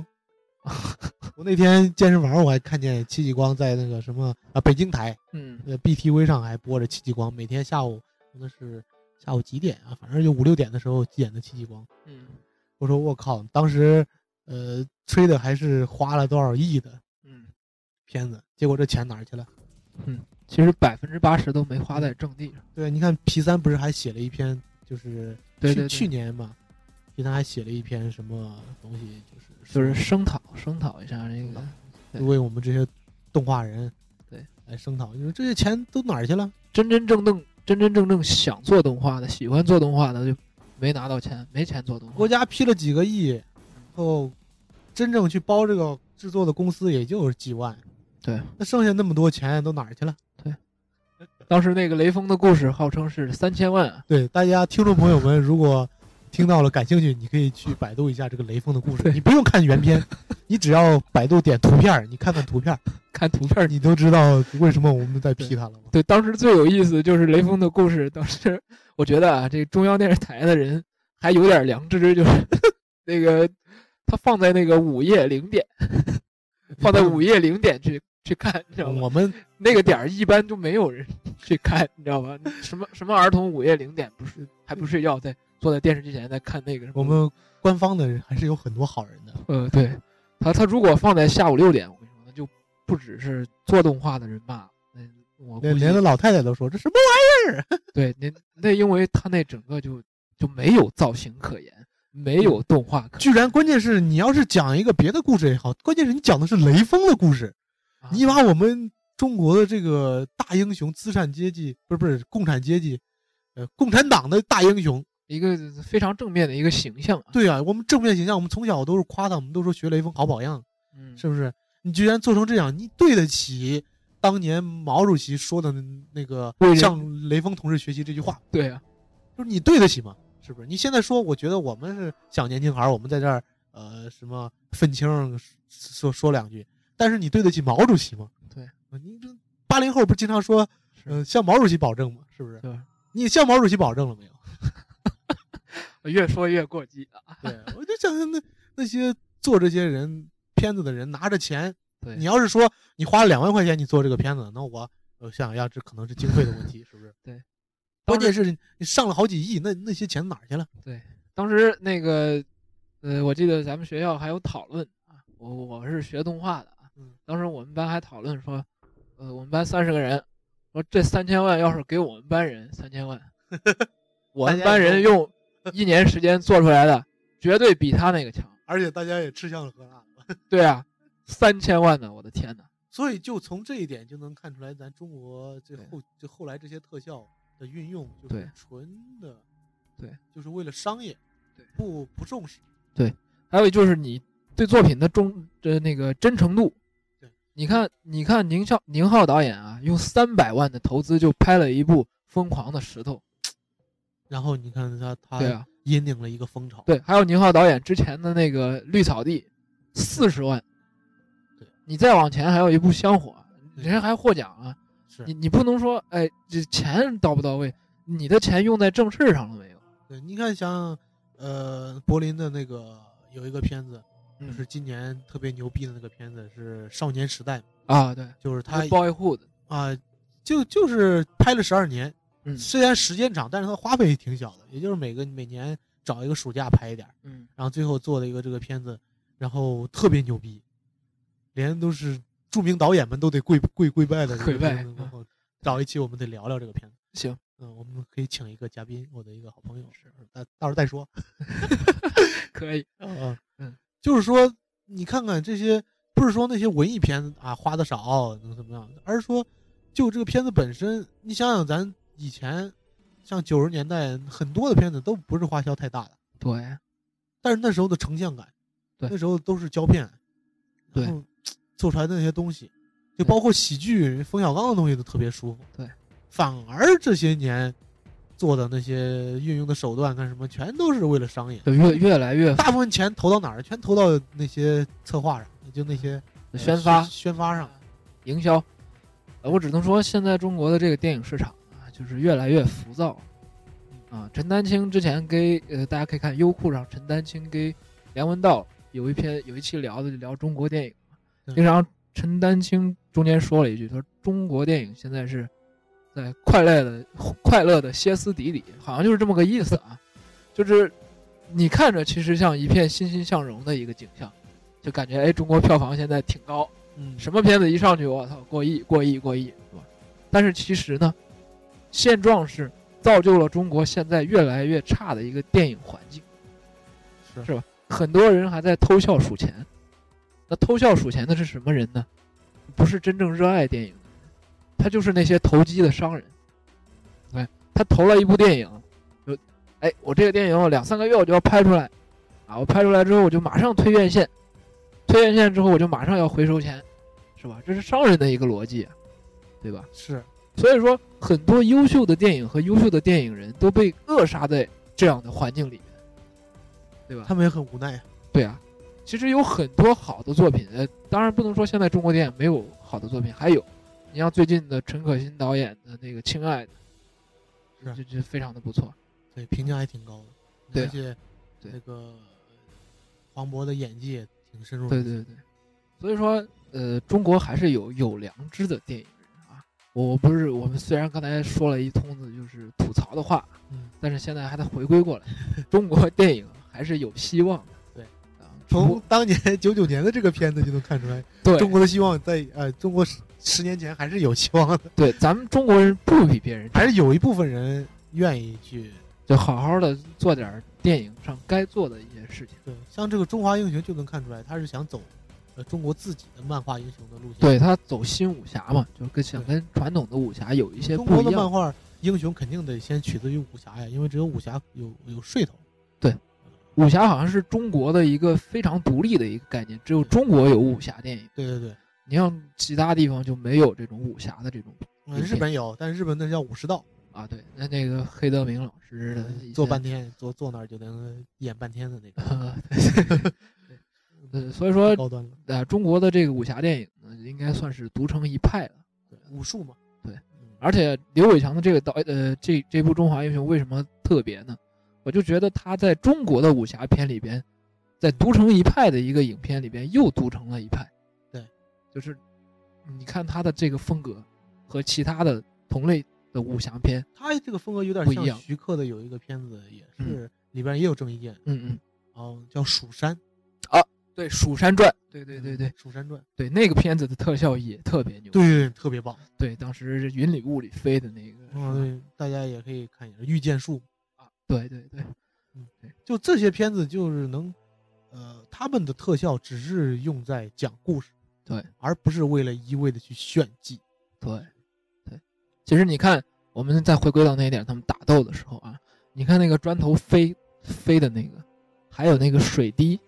我那天健身房我还看见戚继光在那个什么啊北京台嗯呃 BTV 上还播着戚继光，每天下午那是下午几点啊？反正就五六点的时候演的戚继光。嗯我说我靠，当时呃吹的还是花了多少亿的嗯，片子，结果这钱哪儿去了？嗯其实百分之八十都没花在正地上。对，你看皮三不是还写了一篇，就是去年嘛，皮三还写了一篇什么东西，就是就是声讨声讨一下这个，为我们这些动画人对来声讨，就是这些钱都哪儿去了？真真正正真真正正想做动画的、喜欢做动画的就没拿到钱，没钱做动画。国家批了几个亿，然后真正去包这个制作的公司也就是几万，对，那剩下那么多钱都哪儿去了？当时那个雷锋的故事号称是三千万啊，对，大家听众朋友们，如果听到了感兴趣，你可以去百度一下这个雷锋的故事，你不用看原片，你只要百度点图片儿，你看看图片儿，看图片儿你都知道为什么我们在批他了吗？对，当时最有意思就是雷锋的故事。当时我觉得啊，这个中央电视台的人还有点良知，就是 那个他放在那个午夜零点，放在午夜零点去去看，你知道吗？我们那个点儿一般就没有人去看，你知道吗？什么什么儿童午夜零点不是还不睡觉，在坐在电视机前在看那个什么？我们官方的人还是有很多好人的。嗯，对他他如果放在下午六点，我跟你说，那就不只是做动画的人骂，那我连连那老太太都说这什么玩意儿 对，那那因为他那整个就就没有造型可言，没有动画可居然关键是你要是讲一个别的故事也好，关键是你讲的是雷锋的故事，啊你把我们中国的这个大英雄资产阶级不是不是共产阶级，呃，共产党的大英雄，一个非常正面的一个形象啊。对啊，我们正面形象，我们从小都是夸他，我们都说学雷锋好榜样，嗯，是不是？你居然做成这样，你对得起当年毛主席说的那个向雷锋同志学习这句话，对啊，就是你对得起吗？是不是？你现在说，我觉得我们是小年轻孩儿，我们在这儿呃什么愤青说说两句，但是你对得起毛主席吗？对呃，你这八零后不经常说，是呃，向毛主席保证吗？是不是？对？你向毛主席保证了没有？越说越过激啊。对，我就想想那那些做这些人片子的人拿着钱，对，你要是说你花了两万块钱你做这个片子，那我我想想，这可能是经费的问题，是不是？对。关键是你上了好几亿，那那些钱哪儿去了？对当时那个呃，我记得咱们学校还有讨论啊，我我是学动画的啊，嗯当时我们班还讨论说，呃，我们班三十个人，说这三千万要是给我们班人三千万，我们班人用 一年时间做出来的，绝对比他那个强。而且大家也吃香喝辣的，对啊，三千万呢，我的天哪！所以就从这一点就能看出来，咱中国这后这后来这些特效的运用，就是纯的，对，就是为了商业，对，不不重视，对还有就是你对作品的忠的那个真诚度对。你看，你看宁浩宁浩导演啊，用三百万的投资就拍了一部《疯狂的石头然后你看他》。他对啊，引领了一个风潮，对，还有宁浩导演之前的那个《绿草地》，四十万。对，你再往前还有一部《香火》，人家还获奖啊。是你你不能说，哎，这钱到不到位？你的钱用在正事上了没有？对，你看像呃柏林的那个有一个片子，就嗯是今年特别牛逼的那个片子是《少年时代》，啊，对，就是他 Boyhood，啊、就就是拍了十二年，嗯虽然时间长，但是它花费挺小的，也就是每个每年找一个暑假拍一点儿，嗯，然后最后做了一个这个片子，然后特别牛逼，连都是著名导演们都得跪跪跪拜的这个跪拜然后找一期我们得聊聊这个片子。行，嗯，我们可以请一个嘉宾，我的一个好朋友，是，到到时候再说。可以，嗯嗯，就是说，你看看这些，不是说那些文艺片啊花的少能怎么样，而是说，就这个片子本身，你想想咱以前，像九十年代很多的片子都不是花销太大的，对，但是那时候的成像感，对那时候都是胶片，对 做出来的那些东西，就包括喜剧，冯小刚的东西都特别舒服，对，反而这些年做的那些运用的手段干什么，全都是为了商业。对越越来越大部分钱投到哪儿？全投到那些策划上，就那些呃宣发宣宣发上。营销。呃，我只能说，现在中国的这个电影市场啊，就是越来越浮躁。啊，陈丹青之前给呃，大家可以看优酷上，陈丹青给梁文道有一篇有一期聊的就聊中国电影嘛。经常陈丹青中间说了一句，他说中国电影现在是在快乐的快乐的歇斯底里，好像就是这么个意思啊。就是你看着其实像一片欣欣向荣的一个景象，就感觉哎，中国票房现在挺高，嗯，什么片子一上去，我操，过亿、过亿、过亿，是吧？但是其实呢，现状是造就了中国现在越来越差的一个电影环境，是是吧？很多人还在偷笑数钱，那偷笑数钱的是什么人呢？不是真正热爱电影的人，他就是那些投机的商人。哎，他投了一部电影，就，哎，我这个电影两三个月我就要拍出来，啊，我拍出来之后我就马上推院线，推院线之后我就马上要回收钱，是吧？这是商人的一个逻辑，对吧？是所以说，很多优秀的电影和优秀的电影人都被扼杀在这样的环境里面，对吧？他们也很无奈啊。对啊，其实有很多好的作品，呃，当然不能说现在中国电影没有好的作品，还有，你像最近的陈可辛导演的那个《亲爱的》，是啊就就非常的不错。对，评价还挺高的，对啊而且对那个黄渤的演技也挺深入。对对对，所以说，呃，中国还是有有良知的电影。我我不是我们虽然刚才说了一通子就是吐槽的话，嗯，但是现在还得回归过来，中国电影还是有希望的。对啊，从当年 九九年的这个片子就能看出来，对中国的希望在呃中国十十年前还是有希望的，对咱们中国人不比别人差还是有一部分人愿意去。就好好的做点电影上该做的一些事情。对，像这个中华英雄就能看出来，他是想走呃中国自己的漫画英雄的路线。对他走新武侠嘛，就是跟想跟传统的武侠有一些不一样。的漫画英雄肯定得先取自于武侠呀，因为只有武侠有有噱头。对武侠好像是中国的一个非常独立的一个概念，只有中国有武侠电影。对对对，你像其他地方就没有这种武侠的这种嗯日本有，但日本那叫武士道，啊。对，那那个黑德明老师坐半天坐坐那儿就能演半天的那种，呃，对，所以说高端了。呃，中国的这个武侠电影呢，应该算是独成一派了。对，武术嘛。对嗯，而且刘伟强的这个导呃这这部《中华英雄》为什么特别呢？我就觉得他在中国的武侠片里边，在独成一派的一个影片里边又独成了一派。对，就是你看他的这个风格和其他的同类的武侠片，他这个风格有点像不一样徐克的有一个片子，也是里边也有郑伊健，嗯嗯，然后叫《蜀山》。对，《蜀山传》，对对对对《蜀山传》对，那个片子的特效也特别牛。对对对，特别棒。对，当时云里雾里飞的那个，嗯，对，大家也可以看一下《御剑术》。啊，对对对，就这些片子，就是能，呃，他们的特效只是用在讲故事，对，而不是为了一味的去炫技。对，对，其实你看，我们再回归到那一点，他们打斗的时候啊，你看那个砖头飞飞的那个，还有那个水滴，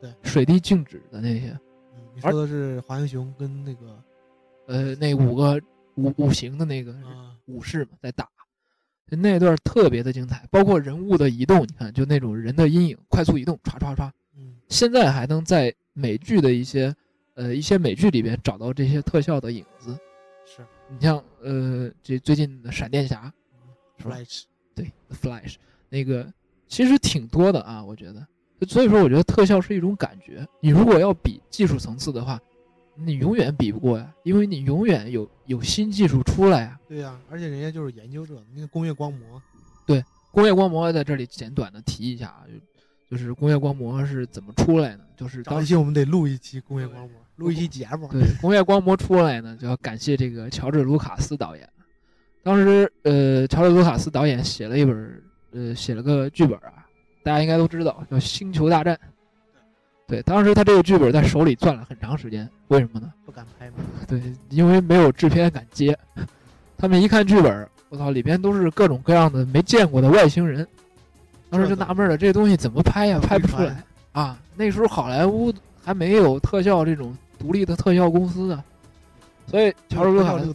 对，水滴静止的那些，嗯，你说的是华英雄跟那个呃，那五个五五行的那个啊，武士嘛，在打，就那段特别的精彩，包括人物的移动，你看，就那种人的阴影快速移动，唰唰唰，嗯，现在还能在美剧的一些呃一些美剧里边找到这些特效的影子。是你像呃这最近的闪电侠，嗯 Flash，对 Flash 那个其实挺多的啊，我觉得。所以说，我觉得特效是一种感觉。你如果要比技术层次的话，你永远比不过呀，因为你永远有有新技术出来呀。对呀、而且人家就是研究这个那个工业光魔，对工业光魔在这里简短的提一下啊，就就是工业光魔是怎么出来呢？就是当期我们得录一期工业光魔，录一期节目。对工业光魔出来呢，就要感谢这个乔治·卢卡斯导演。当时呃，乔治·卢卡斯导演写了一本呃写了个剧本啊，大家应该都知道叫《星球大战》。对，当时他这个剧本在手里攥了很长时间，为什么呢？不敢拍吗。对，因为没有制片敢接。他们一看剧本，我操，里边都是各种各样的没见过的外星人。当时就纳闷了，这东西怎么拍呀？拍不出来啊！那时候好莱坞还没有特效这种独立的特效公司呢，所以乔治·卢卡斯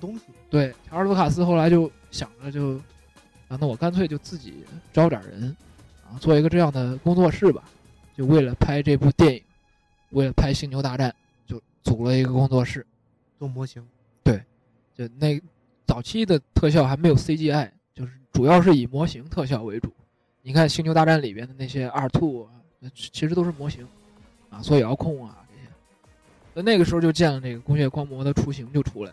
对乔治·卢卡斯后来就想着就，啊，那我干脆就自己招点人，啊，做一个这样的工作室吧，就为了拍这部电影，为了拍《星球大战》，就组了一个工作室。做模型，对就那早期的特效还没有 CGI，就是主要是以模型特效为主。你看《星球大战》里边的那些二兔啊，呃其实都是模型啊，做遥控啊这些。那那个时候就见了这个工业光魔的雏形就出来，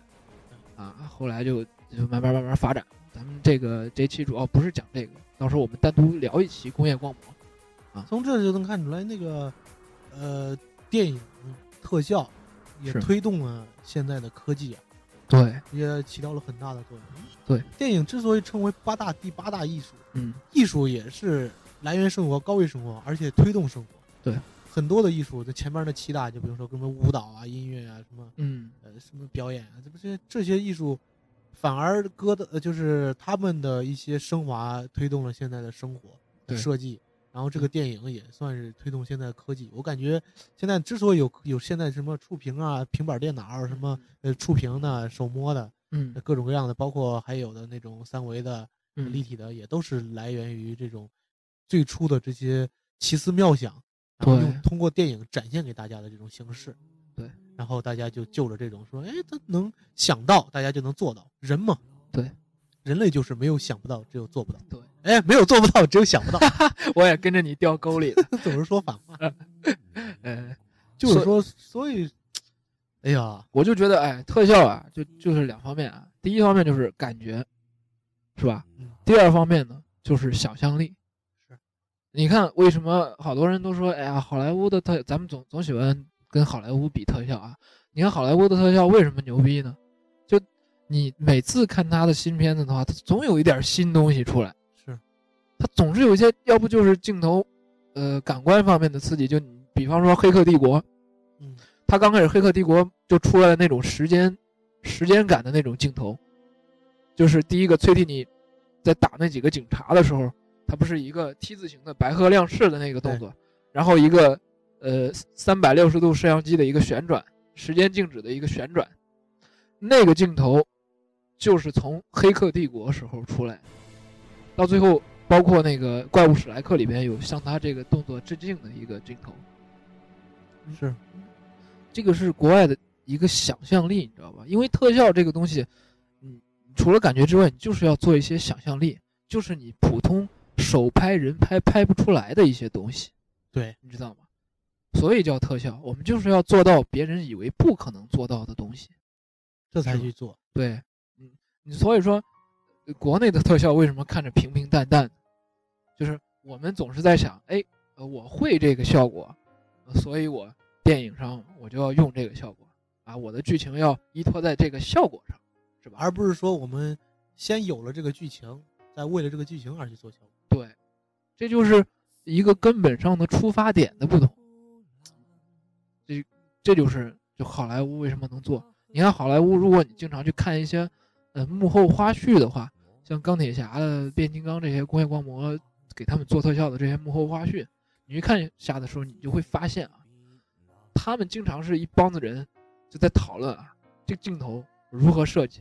啊，后来就就慢慢慢慢发展。咱们这个这期主要不是讲这个，到时候我们单独聊一期工业光魔。啊从这就能看出来，那个呃，电影特效也推动了现在的科技啊，对，也起到了很大的作用。对，电影之所以称为八大第八大艺术，嗯，艺术也是来源生活、高于生活，而且推动生活。对，很多的艺术，这前面的七大，就比如说什么舞蹈啊、音乐啊，什么嗯，呃什么表演啊，这不是这些艺术，反而歌的呃就是他们的一些升华，推动了现在的生活的设计，然然后这个电影也算是推动现在科技。我感觉现在之所以有有现在什么触屏啊、平板电脑什么呃触屏的、手摸的嗯。各种各样的，包括还有的那种三维的、嗯。立体的，也都是来源于这种最初的这些奇思妙想，然后用通过电影展现给大家的这种形式。对，然后大家就就着这种说，哎，他能想到，大家就能做到。人嘛，对，人类就是没有想不到，只有做不到。对，哎，没有做不到，只有想不到，我也跟着你掉沟里了。总是说反话。呃，就是说，所以，哎呀，我就觉得，哎，特效啊，就就是两方面啊。第一方面就是感觉，是吧？嗯第二方面呢，就是想象力。是，你看为什么好多人都说，哎呀，好莱坞的特，咱们总总喜欢跟好莱坞比特效啊。你看好莱坞的特效为什么牛逼呢？就你每次看他的新片子的话，他总有一点新东西出来。是，他总是有一些，要不就是镜头，呃，感官方面的刺激。就你比方说《黑客帝国》，嗯，他刚开始《黑客帝国》就出来了那种时间时间感的那种镜头，就是第一个崔蒂尼在打那几个警察的时候，他不是一个 T 字形的白鹤亮翅的那个动作，然后一个呃三百六十度摄像机的一个旋转，时间静止的一个旋转，那个镜头就是从《黑客帝国》时候出来，到最后包括那个《怪物史莱克》里边有向他这个动作致敬的一个镜头，是这个是国外的一个想象力，你知道吧？因为特效这个东西，嗯，除了感觉之外，你就是要做一些想象力，就是你普通手拍、人拍拍不出来的一些东西，对，你知道吗？所以叫特效，我们就是要做到别人以为不可能做到的东西。这才去做。对，嗯，你所以说，呃国内的特效为什么看着平平淡淡？就是我们总是在想，哎，呃，我会这个效果，呃所以我电影上我就要用这个效果啊，我的剧情要依托在这个效果上，是吧？而不是说我们先有了这个剧情，再为了这个剧情而去做效果。对，这就是一个根本上的出发点的不同。这这就是就好莱坞为什么能做？你看好莱坞，如果你经常去看一些呃幕后花絮的话，像钢铁侠的、变形金刚这些工业光魔给他们做特效的这些幕后花絮，你去看下的时候，你就会发现啊，他们经常是一帮子人就在讨论啊，这个镜头如何设计。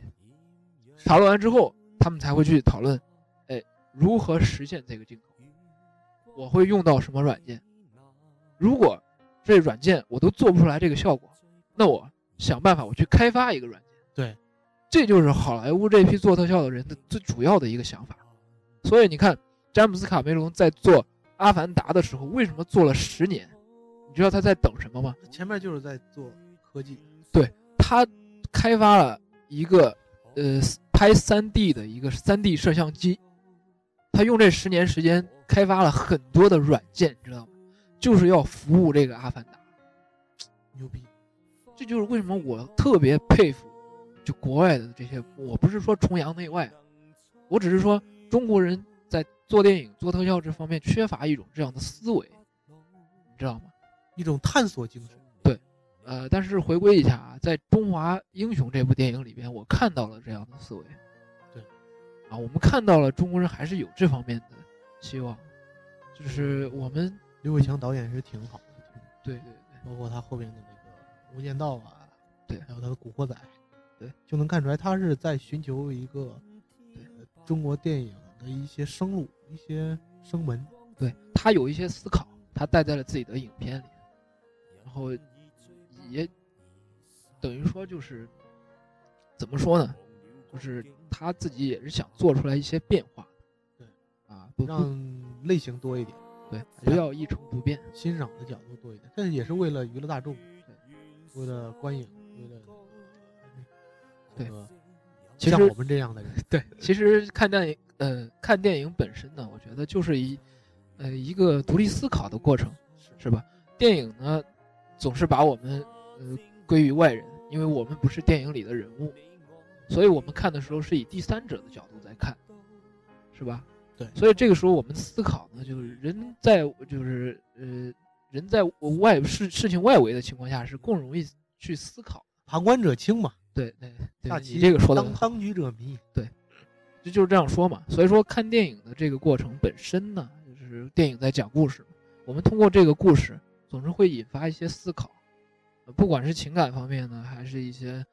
讨论完之后，他们才会去讨论，哎，如何实现这个镜头？我会用到什么软件？如果这软件我都做不出来这个效果，那我想办法我去开发一个软件。对，这就是好莱坞这批做特效的人的最主要的一个想法。所以你看，詹姆斯卡梅隆在做《阿凡达》的时候，为什么做了十年？你知道他在等什么吗？前面就是在做科技，对他开发了一个呃拍 3D 的一个 3D 摄像机，他用这十年时间开发了很多的软件，你知道吗？就是要服务这个《阿凡达》。牛逼。这就是为什么我特别佩服，就国外的这些。我不是说崇洋媚外，我只是说中国人在做电影、做特效这方面缺乏一种这样的思维，你知道吗？一种探索精神。对呃，但是回归一下啊，在《中华英雄》这部电影里边，我看到了这样的思维。对，啊，我们看到了中国人还是有这方面的希望，就是我们刘伟强导演是挺好的，对对对。包括他后边的那个《无间道》啊，对还有他的《古惑仔》，对，就能看出来他是在寻求一个对呃中国电影的一些生路、一些生门。对，他有一些思考，他带在了自己的影片里，然后也等于说就是怎么说呢，就是他自己也是想做出来一些变化，对，啊，让类型多一点，对，不要一成不变，欣赏的角度多一点，这也是为了娱乐大众，为了观影，为了对其实像我们这样的人，对，其实看电影，呃，看电影本身呢，我觉得就是一，呃，一个独立思考的过程，是吧？电影呢，总是把我们，呃，归于外人，因为我们不是电影里的人物，所以我们看的时候是以第三者的角度在看，是吧？对所以这个时候我们思考呢，就是人在就是呃，人在外事事情外围的情况下是更容易去思考。旁观者清嘛，对对对，你这个说的当当局者迷。对就就是这样说嘛。所以说看电影的这个过程本身呢，就是电影在讲故事，我们通过这个故事总是会引发一些思考，呃不管是情感方面呢，还是一些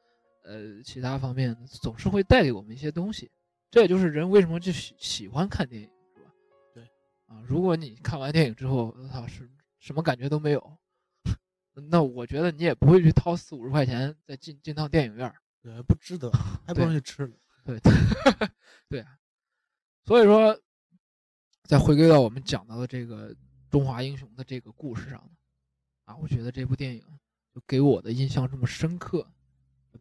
呃其他方面，总是会带给我们一些东西。这也就是人为什么就喜喜欢看电影，是吧？对，啊，如果你看完电影之后，我操，是什么感觉都没有，那我觉得你也不会去掏四五十块钱再进进趟电影院。对，不值得，还不如去吃了。对，对啊，所以说，再回归到我们讲到的这个中华英雄的这个故事上呢，啊，我觉得这部电影就给我的印象这么深刻，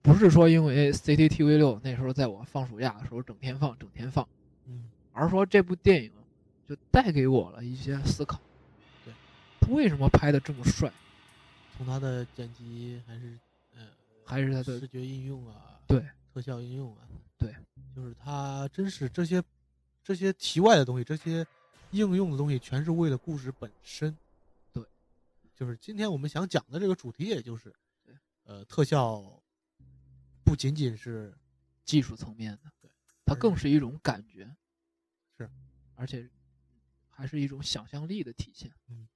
不是说因为 CCTV 六那时候在我放暑假的时候整天放整天放，嗯，而是说这部电影就带给我了一些思考。对，他为什么拍的这么帅？从他的剪辑还是呃，还是他的视觉应用啊，对，特效应用啊，对，就是他真是这些这些题外的东西，这些应用的东西，全是为了故事本身。对，就是今天我们想讲的这个主题，也就是，呃，特效不仅仅是技术层面的，对，它更是一。种感觉，是，而且还是一种想象力的体现。嗯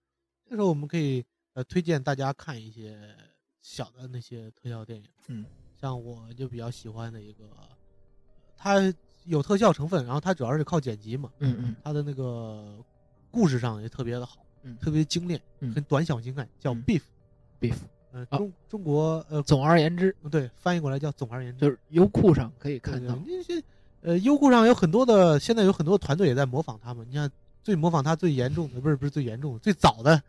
这时候我们可以呃推荐大家看一些小的那些特效电影，嗯，像我就比较喜欢的一个，呃它有特效成分，然后它主要是靠剪辑嘛，嗯嗯。它的那个故事上也特别的好，嗯特别精炼，嗯很短小精干，叫。嗯 Beef，，beef。呃，啊中中国呃总而言之，对翻译过来叫总而言之，就是优酷上可以看到，那些呃优酷上有很多的，现在有很多团队也在模仿他们，你看最模仿他最严重的不是不是最严重的，最早的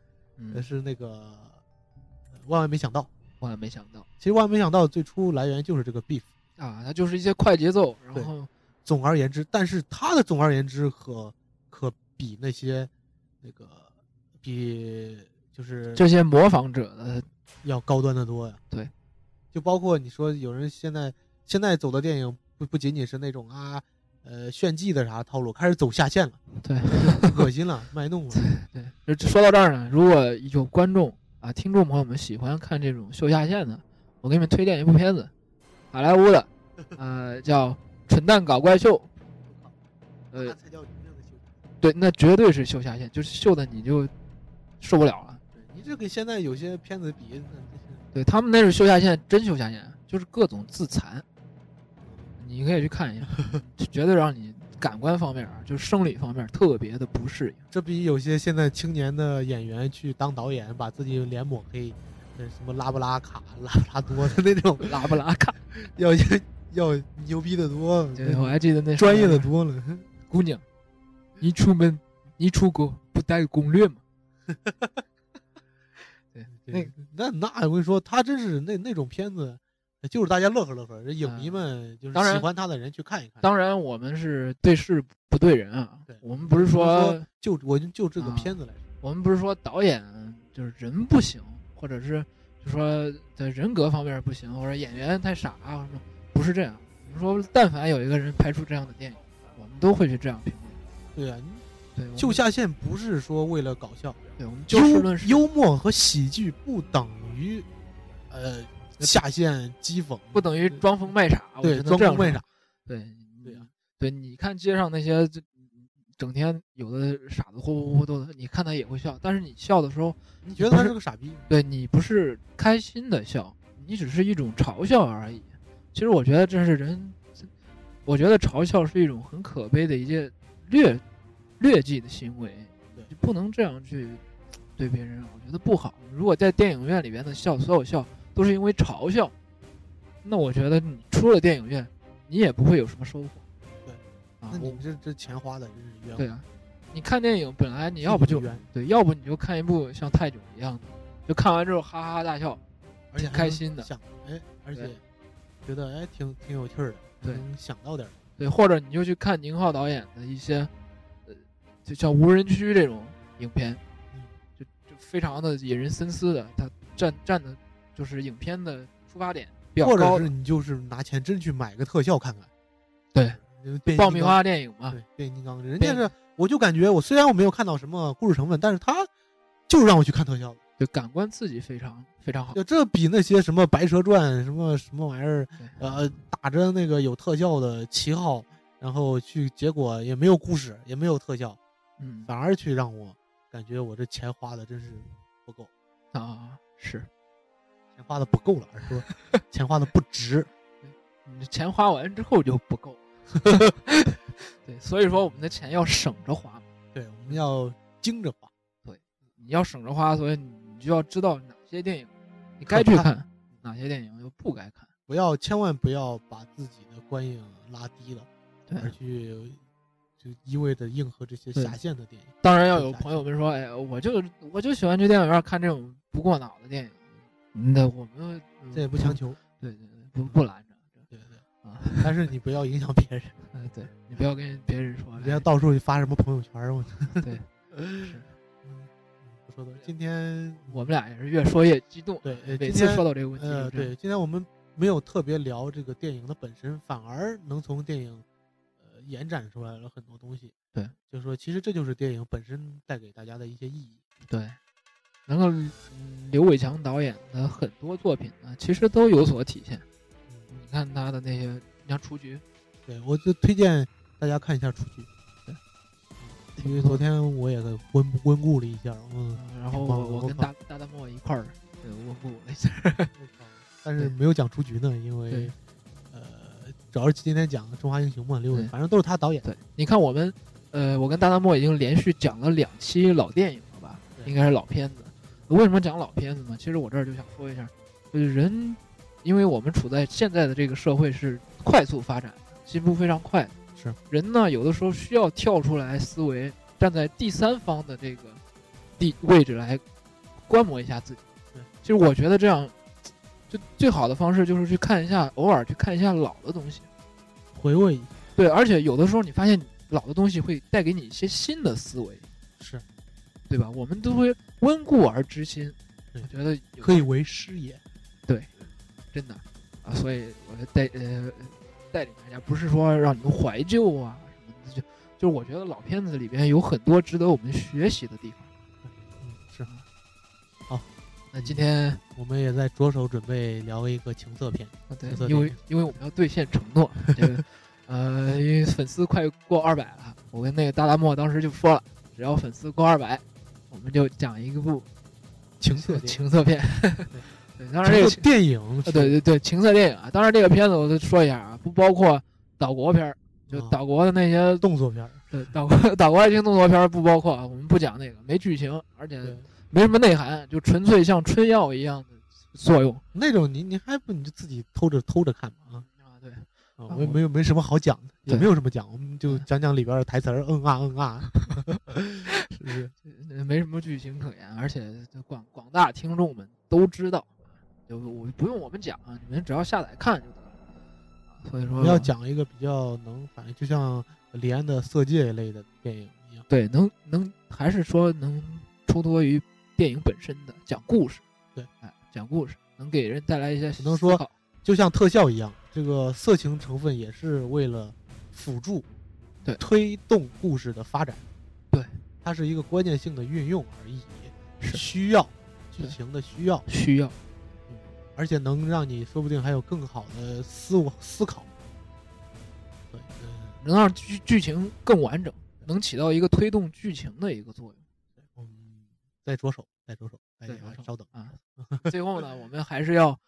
是那个呃万万没想到。万万没想到其实万万没想到最初来源就是这个 beef。啊，它就是一些快节奏，然后总而言之，但是它的总而言之可可比那些那个比就是这些模仿者的，要高端的多呀。对，就包括你说有人现在现在走的电影不不仅仅是那种啊呃炫技的啥套路，开始走下线了，对 恶心了，卖弄了。对。就说到这儿呢，如果有观众啊、听众朋友们喜欢看这种秀下限的，我给你们推荐一部片子，好莱坞的，呃，叫《蠢蛋搞怪秀》。呃那，才叫真正的秀。对，那绝对是秀下限，就是秀的你就受不了了。对你这跟现在有些片子比，对他们那是修下限，真修下限，就是各种自残，你可以去看一下，就 绝对让你感官方面啊，就是生理方面特别的不适应。这比有些现在青年的演员去当导演，把自己脸抹黑，呃，什么拉布拉卡、拉布拉多的那种，拉布拉卡，要要牛逼的多，对，我还记得那专业的多了。姑娘，你出门你出国不带攻略吗？对，那那那我跟你说，他真是那那种片子，就是大家乐呵乐呵，这影迷们就是当喜欢他的人去看一看。当然我们是对事不对人啊对，我们不是说说就我就就这个啊片子来说，我们不是说导演就是人不行，或者是就说在人格方面不行，或者演员太傻啊不是这样。我们说，但凡有一个人拍出这样的电影，我们都会去这样评论。对呀、对，我们就下线不是说为了搞笑，对，我们就事论事。幽幽默和喜剧不等于呃下线讥讽，不等于装疯卖傻，我对装疯卖傻。。对对呀对，你看街上那些这整天有的傻子活泼活泼的，你看他也会笑，但是你笑的时候，你觉得他是个傻逼？对你不是开心的笑，你只是一种嘲笑而已。其实我觉得这是人，我觉得嘲笑是一种很可悲的一件劣劣迹的行为，对就不能这样去对别人，我觉得不好。如果在电影院里边的笑，所有笑都是因为嘲笑，那我觉得你出了电影院，你也不会有什么收获。对，啊，那你我这这钱花的真是冤枉。对啊，你看电影本来你要不就，对，要不你就看一部像泰囧一样的，就看完之后哈哈大笑，挺而且开心的想哎，而且觉得哎挺挺有趣儿的，对能想到点儿。对，或者你就去看宁浩导演的一些，呃，就像无人区这种影片，嗯就就非常的引人深思的，它占占的就是影片的出发点比较或者是你就是拿钱真去买个特效看看。对，爆米花电影嘛，对，变形金刚，人变家是，我就感觉我虽然我没有看到什么故事成分，但是他就是让我去看特效的。对，感官刺激非常非常好。就这比那些什么《白蛇传》什么什么玩意儿，呃，打着那个有特效的旗号，然后去，结果也没有故事，也没有特效，嗯反而去让我感觉我这钱花的真是不够，啊是，钱花的不够了，而是说 钱花的不值。你这钱花完之后就不够。对，所以说我们的钱要省着花。对，我们要精着花。对你要省着花，所以你就要知道哪些电影你该去看，哪些电影又不该看。不要千万不要把自己的观影拉低了，对，而去就一味的应和这些对下线的电影。当然要有朋友们说，哎，我就我就喜欢去电影院看这种不过脑的电影。那我们嗯这也不强，求，对对对，不不拦着。对对。啊，但是你不要影响别人，哎，对你不要跟别人说，你不要到处去发什么朋友圈。我哎对，是嗯，不说多。今天我们俩也是越说越激动。对，呃每次说到这个问题，对，今天我们没有特别聊这个电影的本身，反而能从电影呃延展出来了很多东西。对，就是说，其实这就是电影本身带给大家的一些意义。对，然后嗯刘伟强导演的很多作品呢，其实都有所体现。嗯，你看他的那些，你像《雏菊》，对，我就推荐大家看一下《雏菊》。对嗯，因为昨天我也温温故了一下，嗯，嗯然后我跟大大大漠一块儿对温故了一下。但是没有讲雏菊呢，因为主要是今天讲《中华英雄》嘛，刘伟，对反正都是他导演。对，你看我们，呃，我跟大大漠已经连续讲了两期老电影了吧？应该是老片子。为什么讲老片子呢？其实我这儿就想说一下，就是人，因为我们处在现在的这个社会是快速发展，进步非常快。是人呢，有的时候需要跳出来思维，站在第三方的这个地位置来观摩一下自己。对，其实我觉得这样，就最好的方式就是去看一下，偶尔去看一下老的东西。回味对，而且有的时候你发现老的东西会带给你一些新的思维，是对吧？我们都会温故而知新，我觉得可以为师也。对真的啊，所以我带呃带领大家，不是说让你们怀旧啊什么的，就就是我觉得老片子里边有很多值得我们学习的地方。嗯，是。那今天我们也在着手准备聊一个情色片。啊对，因为因为我们要兑现承诺，这个呃，因为粉丝快过二百了，我跟那个大大漠当时就说了，只要粉丝过二百，我们就讲一个部情色情色片。对，当然这个电影啊，对对对，情色电影啊，当然这个片子我再说一下啊，不包括岛国片儿，就啊岛国的那些动作片儿。对岛国岛国爱情动作片儿不包括啊，我们不讲那个，没剧情，而且对，没什么内涵，就纯粹像春药一样的作用那种你你还不你就自己偷着偷着看嘛啊啊。对，我没没有没什么好讲的，也没有什么讲，我们就讲讲里边的台词儿，嗯啊嗯啊，是不是？呃没什么剧情可言，而且广广大听众们都知道，就我不用我们讲，啊你们只要下载看就得了。啊所以说要讲一个比较能，反正就像李安的《色戒》类的电影一样。对，能能还是说能出脱于电影本身的讲故事，对，哎，讲故事能给人带来一些只能说就像特效一样，这个色情成分也是为了辅助、对推动故事的发展。对，它是一个关键性的运用而已，是需要剧情的需要，需要。而且能让你说不定还有更好的思维思考。对，嗯，能让剧剧情更完整，能起到一个推动剧情的一个作用嗯，再着手，再着手，再着手稍等，啊。最后呢，我们还是要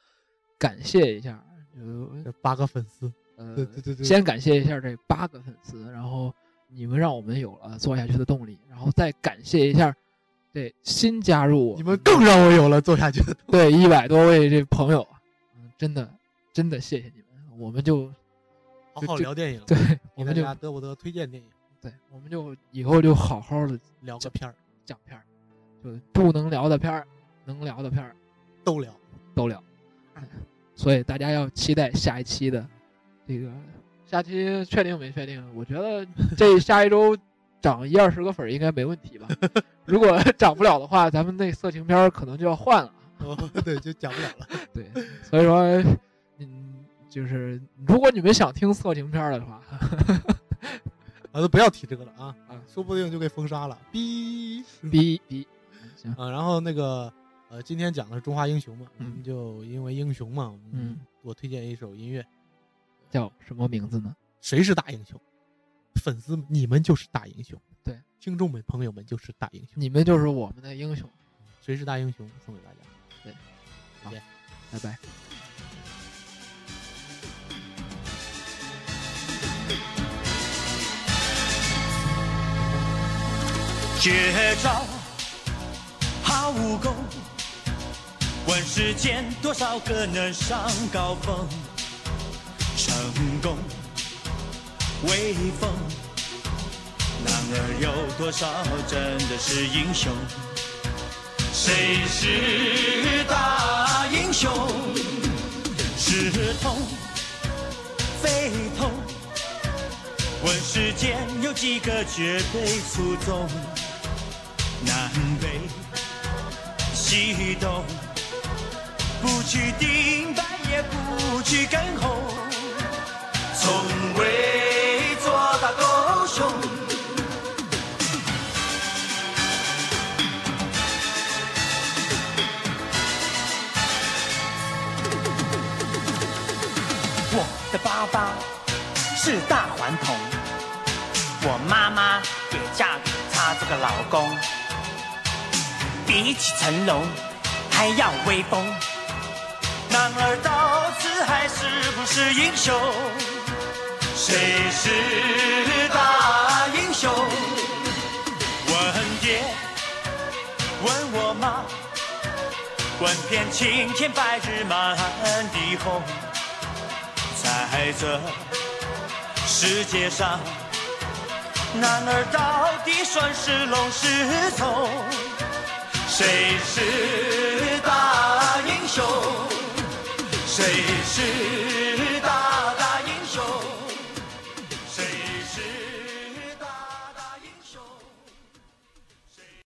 感谢一下，呃这八个粉丝，对呃，对对对，先感谢一下这八个粉丝，然后你们让我们有了做下去的动力，然后再感谢一下这新加入我你们更让我有了做下去的。对一百多位这朋友，嗯，真的真的谢谢你们，我们就好好聊电影，对，我们就家得不得推荐电影，对，我们就以后就好好的聊个片儿讲片儿，就不能聊的片儿，能聊的片儿都聊。都聊。所以大家要期待下一期的这个下期确定没确定？我觉得这 下一周涨一二十个粉儿应该没问题吧？如果 涨不了的话，咱们那色情片儿可能就要换了。哦，对，就讲不了了。对，所以说，嗯，就是如果你们想听色情片儿的话，啊，都不要提这个了啊啊说不定就给封杀了。哔哔哔，行，啊，然后那个呃，今天讲的是中华英雄嘛，我嗯们就因为英雄嘛，嗯，我推荐一首音乐，叫什么名字呢？谁是大英雄？粉丝你们就是大英雄，对，听众们朋友们就是大英雄，你们就是我们的英雄。谁是大英雄送给大家。拜拜。绝招好武功，问世间多少个能上高峰？成功威风，男儿有多少真的是英雄？谁是大英雄？是痛非痛？问世间有几个绝对出众？激动，不去顶白也不去跟红，从未做大狗熊。我的爸爸是大顽童，我妈妈也嫁给他这个老公。比起成龙还要威风，男儿到此还是不是英雄？谁是大英雄？问爹，问我妈，问遍青天白日满地红。在这世界上，男儿到底算是龙是虫？谁是大英雄？谁是